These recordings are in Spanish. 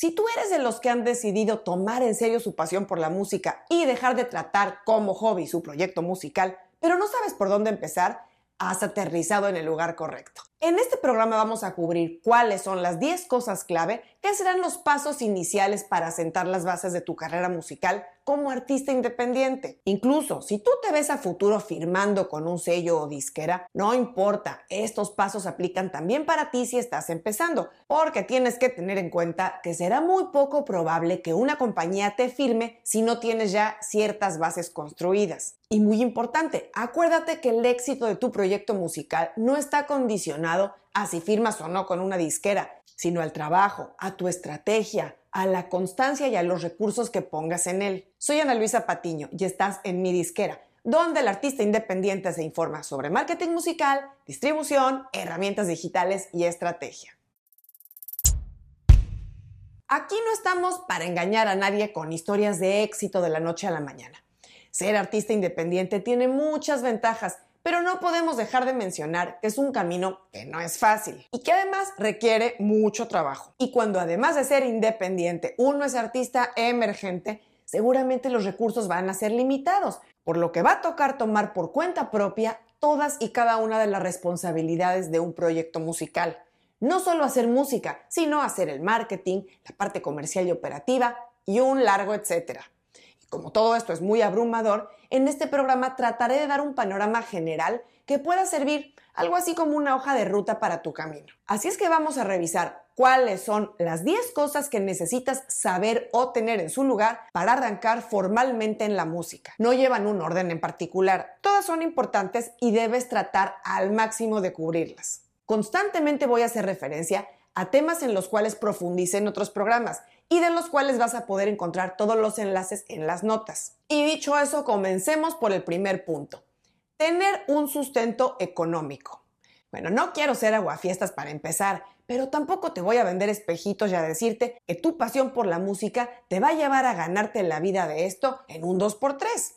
Si tú eres de los que han decidido tomar en serio su pasión por la música y dejar de tratar como hobby su proyecto musical, pero no sabes por dónde empezar, has aterrizado en el lugar correcto. En este programa vamos a cubrir cuáles son las 10 cosas clave que serán los pasos iniciales para sentar las bases de tu carrera musical como artista independiente. Incluso si tú te ves a futuro firmando con un sello o disquera, no importa, estos pasos aplican también para ti si estás empezando, porque tienes que tener en cuenta que será muy poco probable que una compañía te firme si no tienes ya ciertas bases construidas. Y muy importante, acuérdate que el éxito de tu proyecto musical no está condicionado a si firmas o no con una disquera, sino al trabajo, a tu estrategia, a la constancia y a los recursos que pongas en él. Soy Ana Luisa Patiño y estás en mi disquera, donde el artista independiente se informa sobre marketing musical, distribución, herramientas digitales y estrategia. Aquí no estamos para engañar a nadie con historias de éxito de la noche a la mañana. Ser artista independiente tiene muchas ventajas, pero no podemos dejar de mencionar que es un camino que no es fácil y que además requiere mucho trabajo. Y cuando además de ser independiente uno es artista emergente, seguramente los recursos van a ser limitados, por lo que va a tocar tomar por cuenta propia todas y cada una de las responsabilidades de un proyecto musical. No solo hacer música, sino hacer el marketing, la parte comercial y operativa y un largo etcétera. Como todo esto es muy abrumador, en este programa trataré de dar un panorama general que pueda servir algo así como una hoja de ruta para tu camino. Así es que vamos a revisar cuáles son las 10 cosas que necesitas saber o tener en su lugar para arrancar formalmente en la música. No llevan un orden en particular, todas son importantes y debes tratar al máximo de cubrirlas. Constantemente voy a hacer referencia a temas en los cuales profundice en otros programas y de los cuales vas a poder encontrar todos los enlaces en las notas. Y dicho eso, comencemos por el primer punto. Tener un sustento económico. Bueno, no quiero ser aguafiestas para empezar, pero tampoco te voy a vender espejitos y a decirte que tu pasión por la música te va a llevar a ganarte la vida de esto en un 2x3.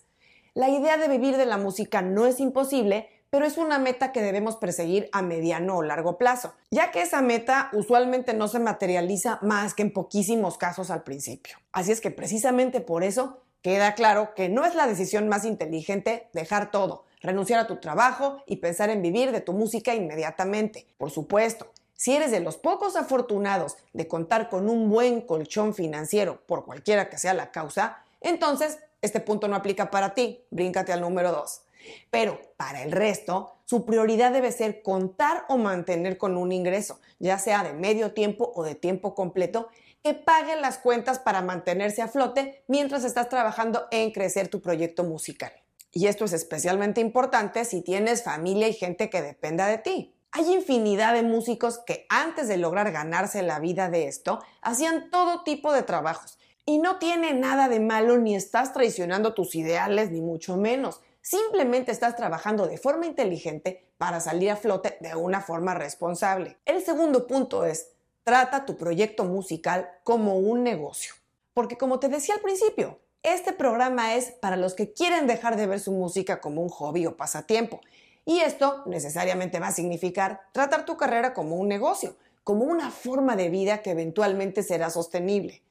La idea de vivir de la música no es imposible, pero es una meta que debemos perseguir a mediano o largo plazo, ya que esa meta usualmente no se materializa más que en poquísimos casos al principio. Así es que precisamente por eso queda claro que no es la decisión más inteligente dejar todo, renunciar a tu trabajo y pensar en vivir de tu música inmediatamente. Por supuesto, si eres de los pocos afortunados de contar con un buen colchón financiero por cualquiera que sea la causa, entonces este punto no aplica para ti. Bríncate al número 2. Pero para el resto, su prioridad debe ser contar o mantener con un ingreso, ya sea de medio tiempo o de tiempo completo, que pague las cuentas para mantenerse a flote mientras estás trabajando en crecer tu proyecto musical. Y esto es especialmente importante si tienes familia y gente que dependa de ti. Hay infinidad de músicos que antes de lograr ganarse la vida de esto, hacían todo tipo de trabajos. Y no tiene nada de malo ni estás traicionando tus ideales, ni mucho menos. Simplemente estás trabajando de forma inteligente para salir a flote de una forma responsable. El segundo punto es, trata tu proyecto musical como un negocio. Porque como te decía al principio, este programa es para los que quieren dejar de ver su música como un hobby o pasatiempo. Y esto necesariamente va a significar tratar tu carrera como un negocio, como una forma de vida que eventualmente será sostenible.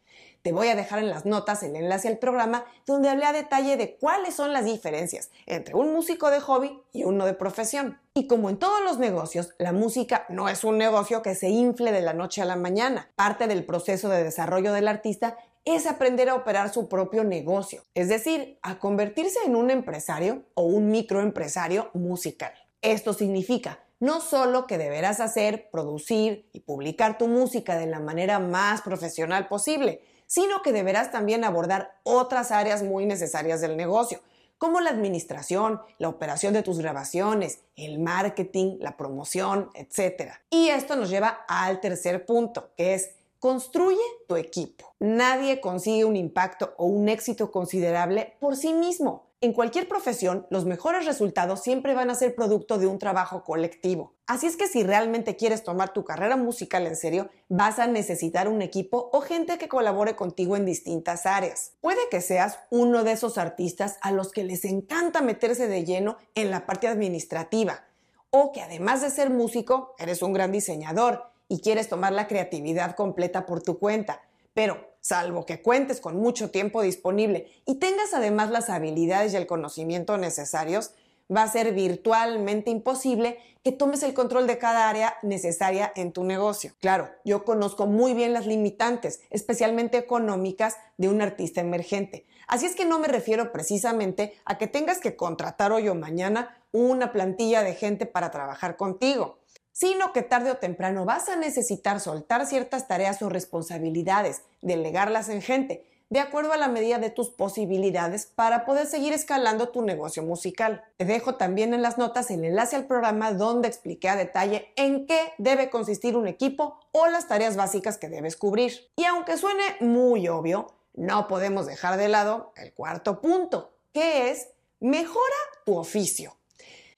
Te voy a dejar en las notas el enlace al programa donde hablé a detalle de cuáles son las diferencias entre un músico de hobby y uno de profesión. Y como en todos los negocios, la música no es un negocio que se infle de la noche a la mañana. Parte del proceso de desarrollo del artista es aprender a operar su propio negocio, es decir, a convertirse en un empresario o un microempresario musical. Esto significa no solo que deberás hacer, producir y publicar tu música de la manera más profesional posible, sino que deberás también abordar otras áreas muy necesarias del negocio, como la administración, la operación de tus grabaciones, el marketing, la promoción, etc. Y esto nos lleva al tercer punto, que es construye tu equipo. Nadie consigue un impacto o un éxito considerable por sí mismo. En cualquier profesión, los mejores resultados siempre van a ser producto de un trabajo colectivo. Así es que si realmente quieres tomar tu carrera musical en serio, vas a necesitar un equipo o gente que colabore contigo en distintas áreas. Puede que seas uno de esos artistas a los que les encanta meterse de lleno en la parte administrativa, o que además de ser músico, eres un gran diseñador y quieres tomar la creatividad completa por tu cuenta Pero, salvo que cuentes con mucho tiempo disponible y tengas además las habilidades y el conocimiento necesarios, va a ser virtualmente imposible que tomes el control de cada área necesaria en tu negocio. Claro, yo conozco muy bien las limitantes, especialmente económicas, de un artista emergente. Así es que no me refiero precisamente a que tengas que contratar hoy o mañana una plantilla de gente para trabajar contigo, sino que tarde o temprano vas a necesitar soltar ciertas tareas o responsabilidades, delegarlas en gente, de acuerdo a la medida de tus posibilidades para poder seguir escalando tu negocio musical. Te dejo también en las notas el enlace al programa donde expliqué a detalle en qué debe consistir un equipo o las tareas básicas que debes cubrir. Y aunque suene muy obvio, no podemos dejar de lado el cuarto punto, que es mejora tu oficio.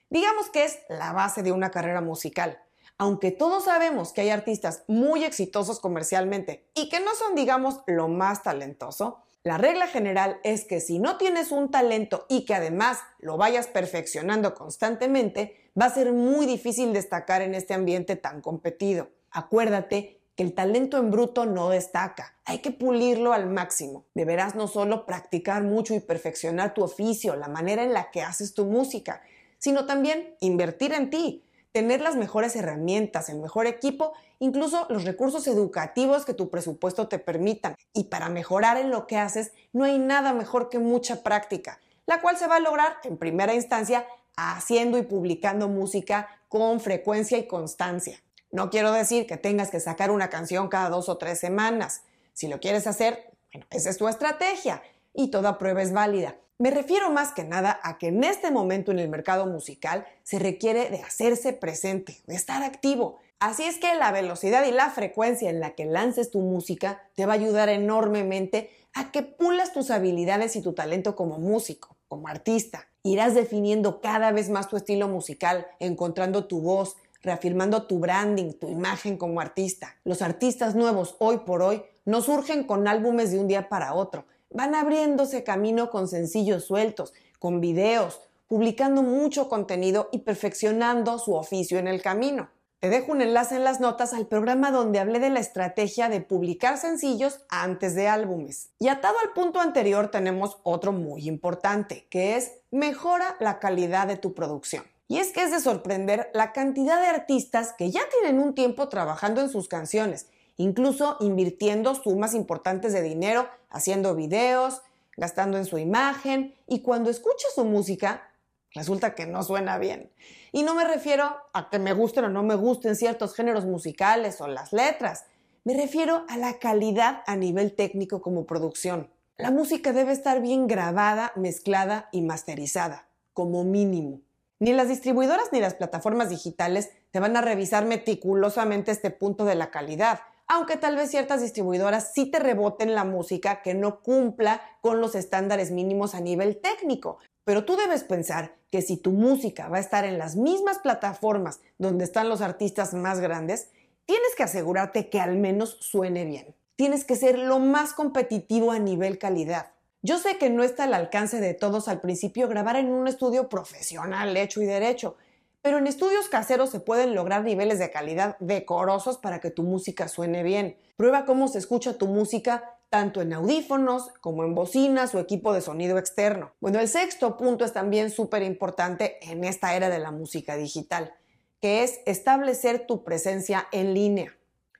Digamos que es la base de una carrera musical aunque todos sabemos que hay artistas muy exitosos comercialmente y que no son, digamos, lo más talentoso, la regla general es que si no tienes un talento y que además lo vayas perfeccionando constantemente, va a ser muy difícil destacar en este ambiente tan competido. Acuérdate que el talento en bruto no destaca, hay que pulirlo al máximo. Deberás no solo practicar mucho y perfeccionar tu oficio, la manera en la que haces tu música, sino también invertir en ti tener las mejores herramientas, el mejor equipo, incluso los recursos educativos que tu presupuesto te permitan. Y para mejorar en lo que haces, no hay nada mejor que mucha práctica, la cual se va a lograr en primera instancia haciendo y publicando música con frecuencia y constancia. No quiero decir que tengas que sacar una canción cada dos o tres semanas. Si lo quieres hacer, bueno, esa es tu estrategia y toda prueba es válida. Me refiero más que nada a que en este momento en el mercado musical se requiere de hacerse presente, de estar activo. Así es que la velocidad y la frecuencia en la que lances tu música te va a ayudar enormemente a que pulas tus habilidades y tu talento como músico, como artista. Irás definiendo cada vez más tu estilo musical, encontrando tu voz, reafirmando tu branding, tu imagen como artista. Los artistas nuevos hoy por hoy no surgen con álbumes de un día para otro, van abriéndose camino con sencillos sueltos, con videos, publicando mucho contenido y perfeccionando su oficio en el camino. Te dejo un enlace en las notas al programa donde hablé de la estrategia de publicar sencillos antes de álbumes. Y atado al punto anterior tenemos otro muy importante, que es mejora la calidad de tu producción. Y es que es de sorprender la cantidad de artistas que ya tienen un tiempo trabajando en sus canciones incluso invirtiendo sumas importantes de dinero, haciendo videos, gastando en su imagen y cuando escucha su música, resulta que no suena bien. Y no me refiero a que me gusten o no me gusten ciertos géneros musicales o las letras, me refiero a la calidad a nivel técnico como producción. La música debe estar bien grabada, mezclada y masterizada, como mínimo. Ni las distribuidoras ni las plataformas digitales te van a revisar meticulosamente este punto de la calidad aunque tal vez ciertas distribuidoras sí te reboten la música que no cumpla con los estándares mínimos a nivel técnico. Pero tú debes pensar que si tu música va a estar en las mismas plataformas donde están los artistas más grandes, tienes que asegurarte que al menos suene bien. Tienes que ser lo más competitivo a nivel calidad. Yo sé que no está al alcance de todos al principio grabar en un estudio profesional hecho y derecho, pero en estudios caseros se pueden lograr niveles de calidad decorosos para que tu música suene bien. Prueba cómo se escucha tu música tanto en audífonos como en bocinas o equipo de sonido externo. Bueno, el sexto punto es también súper importante en esta era de la música digital, que es establecer tu presencia en línea.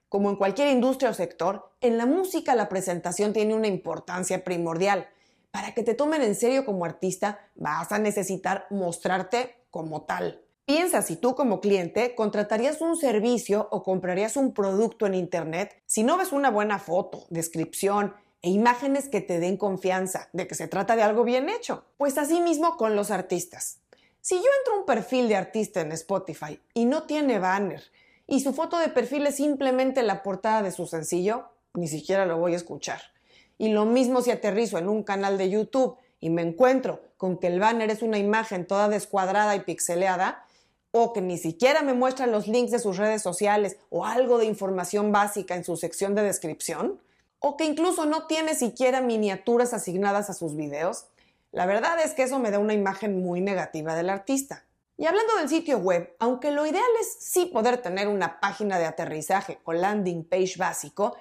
Como en cualquier industria o sector, en la música la presentación tiene una importancia primordial. Para que te tomen en serio como artista, vas a necesitar mostrarte como tal. Piensa si tú como cliente contratarías un servicio o comprarías un producto en Internet si no ves una buena foto, descripción e imágenes que te den confianza de que se trata de algo bien hecho. Pues así mismo con los artistas. Si yo entro a un perfil de artista en Spotify y no tiene banner y su foto de perfil es simplemente la portada de su sencillo, ni siquiera lo voy a escuchar. Y lo mismo si aterrizo en un canal de YouTube y me encuentro con que el banner es una imagen toda descuadrada y pixeleada, o que ni siquiera me muestran los links de sus redes sociales o algo de información básica en su sección de descripción, o que incluso no tiene siquiera miniaturas asignadas a sus videos, la verdad es que eso me da una imagen muy negativa del artista. Y hablando del sitio web, aunque lo ideal es sí poder tener una página de aterrizaje o landing page básico,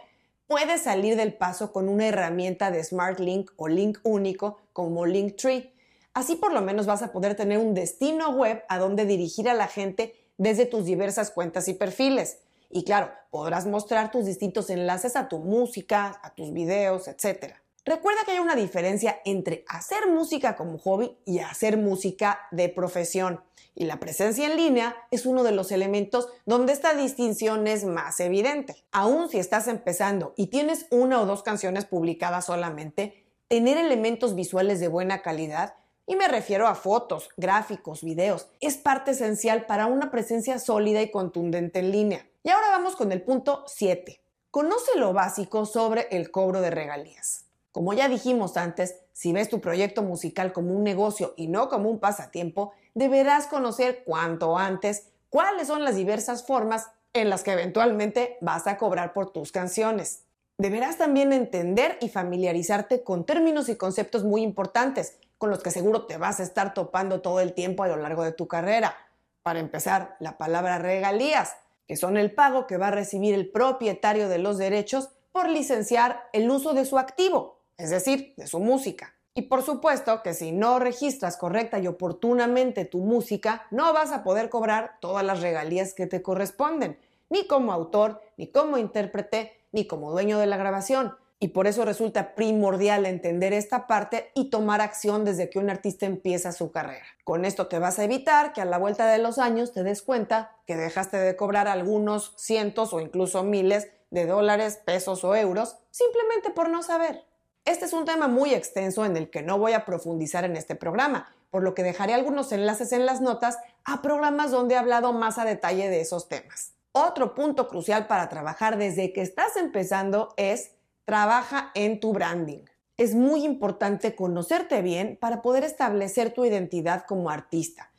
puedes salir del paso con una herramienta de Smart Link o link único como Linktree. Así por lo menos vas a poder tener un destino web a donde dirigir a la gente desde tus diversas cuentas y perfiles. Y claro, podrás mostrar tus distintos enlaces a tu música, a tus videos, etc. Recuerda que hay una diferencia entre hacer música como hobby y hacer música de profesión. Y la presencia en línea es uno de los elementos donde esta distinción es más evidente. Aún si estás empezando y tienes una o dos canciones publicadas solamente, tener elementos visuales de buena calidad y me refiero a fotos, gráficos, videos. Es parte esencial para una presencia sólida y contundente en línea. Y ahora vamos con el punto 7. Conoce lo básico sobre el cobro de regalías. Como ya dijimos antes, si ves tu proyecto musical como un negocio y no como un pasatiempo, deberás conocer cuanto antes cuáles son las diversas formas en las que eventualmente vas a cobrar por tus canciones. Deberás también entender y familiarizarte con términos y conceptos muy importantes, con los que seguro te vas a estar topando todo el tiempo a lo largo de tu carrera. Para empezar, la palabra regalías, que son el pago que va a recibir el propietario de los derechos por licenciar el uso de su activo, es decir, de su música. Y por supuesto que si no registras correcta y oportunamente tu música, no vas a poder cobrar todas las regalías que te corresponden, ni como autor, ni como intérprete, ni como dueño de la grabación. Y por eso resulta primordial entender esta parte y tomar acción desde que un artista empieza su carrera. Con esto te vas a evitar que a la vuelta de los años te des cuenta que dejaste de cobrar algunos cientos o incluso miles de dólares, pesos o euros simplemente por no saber. Este es un tema muy extenso en el que no voy a profundizar en este programa, por lo que dejaré algunos enlaces en las notas a programas donde he hablado más a detalle de esos temas. Otro punto crucial para trabajar desde que estás empezando es Trabaja en tu branding. Es muy importante conocerte bien para poder establecer tu identidad como artista.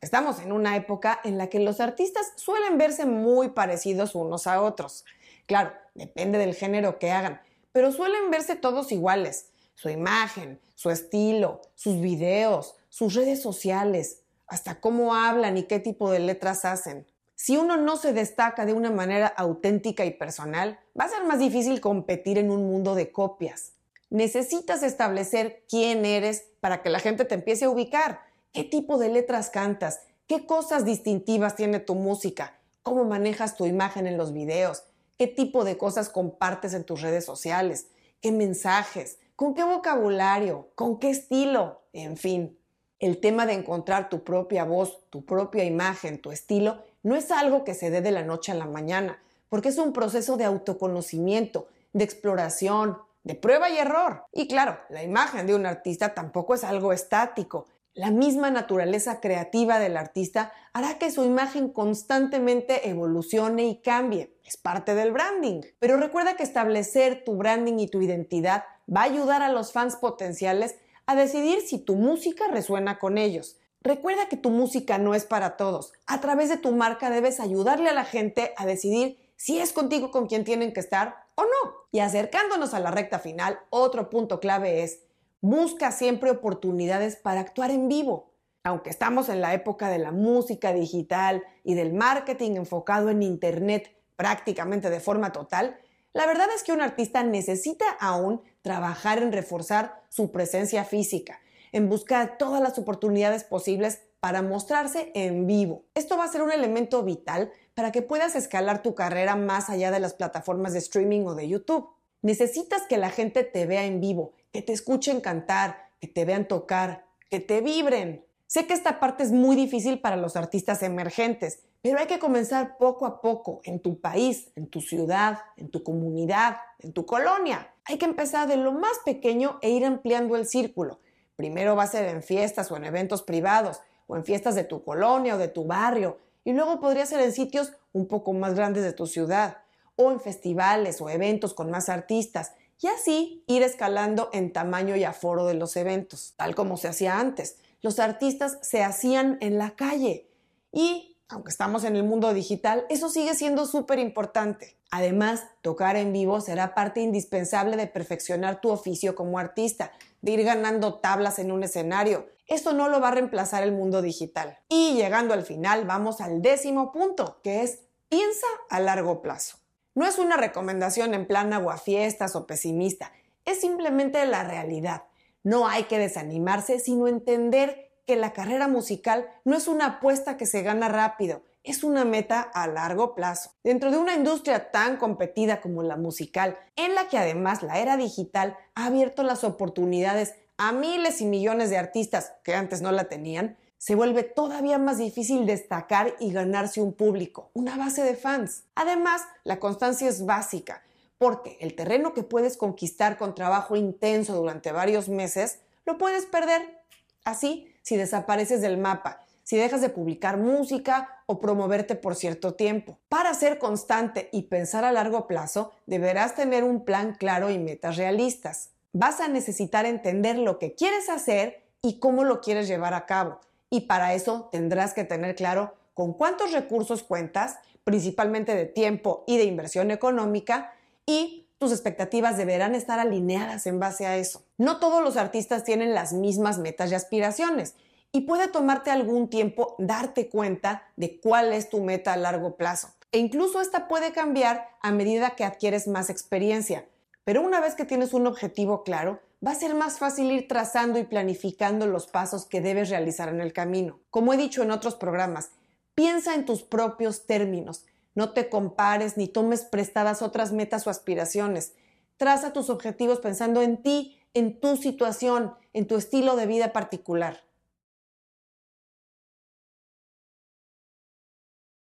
estamos en una época en la que los artistas suelen verse muy parecidos unos a otros. Claro, depende del género que hagan, pero suelen verse todos iguales. Su imagen, su estilo, sus videos, sus redes sociales, hasta cómo hablan y qué tipo de letras hacen. Si uno no se destaca de una manera auténtica y personal, va a ser más difícil competir en un mundo de copias. Necesitas establecer quién eres para que la gente te empiece a ubicar, qué tipo de letras cantas, qué cosas distintivas tiene tu música, cómo manejas tu imagen en los videos, qué tipo de cosas compartes en tus redes sociales, qué mensajes, con qué vocabulario, con qué estilo, en fin. El tema de encontrar tu propia voz, tu propia imagen, tu estilo, no es algo que se dé de la noche a la mañana, porque es un proceso de autoconocimiento, de exploración, de prueba y error. Y claro, la imagen de un artista tampoco es algo estático. La misma naturaleza creativa del artista hará que su imagen constantemente evolucione y cambie. Es parte del branding. Pero recuerda que establecer tu branding y tu identidad va a ayudar a los fans potenciales a decidir si tu música resuena con ellos. Recuerda que tu música no es para todos. A través de tu marca debes ayudarle a la gente a decidir si es contigo con quien tienen que estar o no. Y acercándonos a la recta final, otro punto clave es, busca siempre oportunidades para actuar en vivo. Aunque estamos en la época de la música digital y del marketing enfocado en Internet prácticamente de forma total, la verdad es que un artista necesita aún trabajar en reforzar su presencia física en buscar todas las oportunidades posibles para mostrarse en vivo. Esto va a ser un elemento vital para que puedas escalar tu carrera más allá de las plataformas de streaming o de YouTube. Necesitas que la gente te vea en vivo, que te escuchen cantar, que te vean tocar, que te vibren. Sé que esta parte es muy difícil para los artistas emergentes, pero hay que comenzar poco a poco en tu país, en tu ciudad, en tu comunidad, en tu colonia. Hay que empezar de lo más pequeño e ir ampliando el círculo. Primero va a ser en fiestas o en eventos privados, o en fiestas de tu colonia o de tu barrio, y luego podría ser en sitios un poco más grandes de tu ciudad, o en festivales o eventos con más artistas, y así ir escalando en tamaño y aforo de los eventos, tal como se hacía antes. Los artistas se hacían en la calle y aunque estamos en el mundo digital, eso sigue siendo súper importante. Además, tocar en vivo será parte indispensable de perfeccionar tu oficio como artista, de ir ganando tablas en un escenario. Esto no lo va a reemplazar el mundo digital. Y llegando al final, vamos al décimo punto, que es piensa a largo plazo. No es una recomendación en plan aguafiestas o pesimista, es simplemente la realidad. No hay que desanimarse, sino entender que la carrera musical no es una apuesta que se gana rápido, es una meta a largo plazo. Dentro de una industria tan competida como la musical, en la que además la era digital ha abierto las oportunidades a miles y millones de artistas que antes no la tenían, se vuelve todavía más difícil destacar y ganarse un público, una base de fans. Además, la constancia es básica, porque el terreno que puedes conquistar con trabajo intenso durante varios meses, lo puedes perder así si desapareces del mapa, si dejas de publicar música o promoverte por cierto tiempo. Para ser constante y pensar a largo plazo, deberás tener un plan claro y metas realistas. Vas a necesitar entender lo que quieres hacer y cómo lo quieres llevar a cabo. Y para eso tendrás que tener claro con cuántos recursos cuentas, principalmente de tiempo y de inversión económica, y tus expectativas deberán estar alineadas en base a eso. No todos los artistas tienen las mismas metas y aspiraciones y puede tomarte algún tiempo darte cuenta de cuál es tu meta a largo plazo. E incluso esta puede cambiar a medida que adquieres más experiencia. Pero una vez que tienes un objetivo claro, va a ser más fácil ir trazando y planificando los pasos que debes realizar en el camino. Como he dicho en otros programas, piensa en tus propios términos. No te compares ni tomes prestadas otras metas o aspiraciones. Traza tus objetivos pensando en ti, en tu situación, en tu estilo de vida particular.